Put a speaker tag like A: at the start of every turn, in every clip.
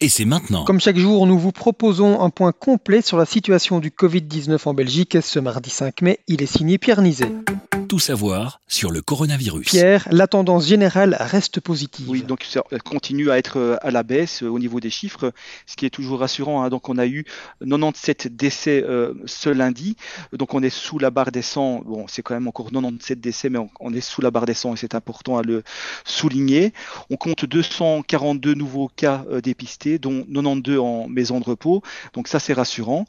A: et c'est maintenant.
B: Comme chaque jour, nous vous proposons un point complet sur la situation du Covid-19 en Belgique. Ce mardi 5 mai, il est signé Pierre Nizet
A: tout savoir sur le coronavirus.
B: Pierre, la tendance générale reste positive.
C: Oui, donc ça continue à être euh, à la baisse euh, au niveau des chiffres, ce qui est toujours rassurant. Hein. Donc on a eu 97 décès euh, ce lundi, donc on est sous la barre des 100. Bon, c'est quand même encore 97 décès, mais on, est sous la barre des 100 et c'est important à le souligner. On compte 242 nouveaux cas dépistés, dont 92 en maison de repos. Donc ça c'est rassurant.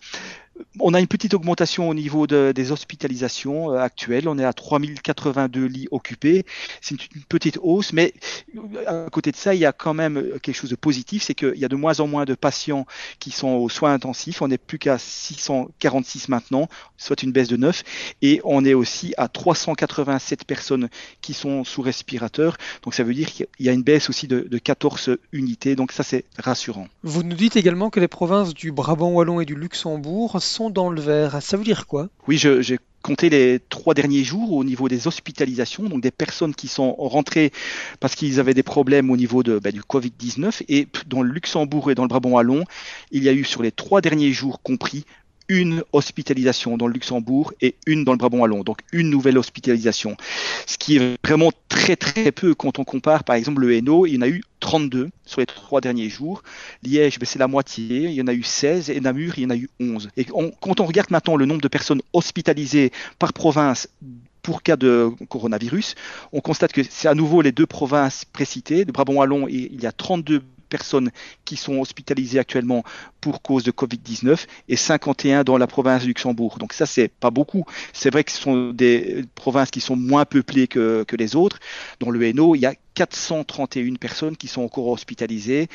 C: On a une petite augmentation au niveau des hospitalisations euh, actuelles. On est à 3082 lits occupés. C'est une, petite hausse, mais euh, à côté de ça, il y a quand même quelque chose de positif, c'est qu'il y a de moins en moins de patients qui sont aux soins intensifs. On n'est plus qu'à 646 maintenant, soit une baisse de 9. Et on est aussi à 387 personnes qui sont sous respirateur. Donc ça veut dire qu'il y a une baisse aussi de, de 14 unités. Donc ça, c'est rassurant.
B: Vous nous dites également que les provinces du Brabant wallon et du Luxembourg dans le vert. Ça veut dire quoi?
C: Oui, j'ai compté les trois derniers jours au niveau des hospitalisations, donc des personnes qui sont rentrées parce qu'ils avaient des problèmes au niveau de, bah, du Covid-19. Et dans le Luxembourg et dans le Brabant wallon, il y a eu sur les trois derniers jours compris une hospitalisation dans le Luxembourg et une dans le Brabant wallon, donc une nouvelle hospitalisation. Ce qui est vraiment très très peu quand on compare par exemple le Hainaut, il y en a eu 32 sur les trois derniers jours. Liège, ben, c'est la moitié, il y en a eu 16 et Namur, il y en a eu 11. Et quand on regarde maintenant le nombre de personnes hospitalisées par province pour cas de coronavirus, on constate que c'est à nouveau les deux provinces précitées. Le Brabant wallon, il y a 32 personnes qui sont hospitalisées actuellement pour cause de Covid-19 et 51 dans la province de Luxembourg. Donc ça, c'est pas beaucoup. C'est vrai que ce sont des provinces qui sont moins peuplées que, que les autres. Dans le Hainaut, il y a 431 personnes qui sont encore hospitalisées.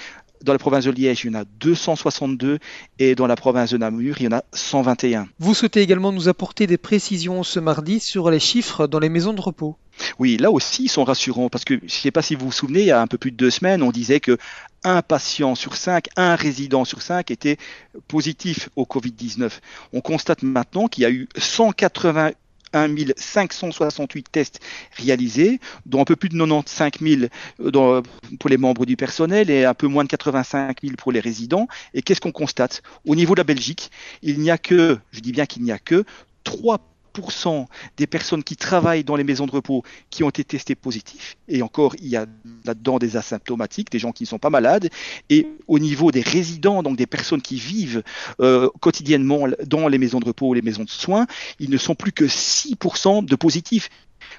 C: Dans la province de Liège, il y en a 262 et dans la province de Namur, il y en a 121.
B: Vous souhaitez également nous apporter des précisions ce mardi sur les chiffres dans les maisons de repos
C: oui, là aussi, ils sont rassurants parce que je ne sais pas si vous vous souvenez, il y a un peu plus de deux semaines, on disait que un patient sur cinq, un résident sur cinq était positif au Covid-19. On constate maintenant qu'il y a eu 181 568 tests réalisés, dont un peu plus de 95 000 pour les membres du personnel et un peu moins de 85 000 pour les résidents. Et qu'est-ce qu'on constate? Au niveau de la Belgique, il n'y a que, je dis bien qu'il n'y a que 3 des personnes qui travaillent dans les maisons de repos qui ont été testées positifs. Et encore, il y a là-dedans des asymptomatiques, des gens qui ne sont pas malades. Et au niveau des résidents, donc des personnes qui vivent euh, quotidiennement dans les maisons de repos ou les maisons de soins, ils ne sont plus que 6% de positifs.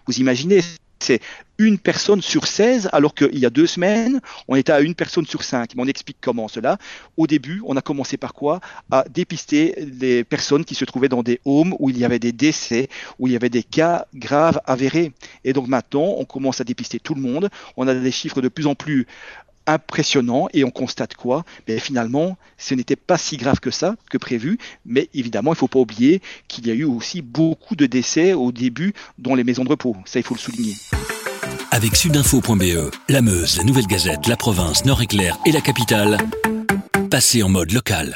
C: Vous imaginez, c'est une personne sur 16, alors qu'il y a deux semaines, on était à une personne sur cinq. Mais on explique comment cela. Au début, on a commencé par quoi? À dépister les personnes qui se trouvaient dans des homes où il y avait des décès, où il y avait des cas graves avérés. Et donc maintenant, on commence à dépister tout le monde. On a des chiffres de plus en plus impressionnant et on constate quoi? Mais Finalement, ce n'était pas si grave que ça, que prévu, mais évidemment, il ne faut pas oublier qu'il y a eu aussi beaucoup de décès au début dans les maisons de repos. Ça, il faut le souligner.
A: Avec sudinfo.be, la Meuse, la Nouvelle Gazette, la province, Nord-Éclair et la capitale, passez en mode local.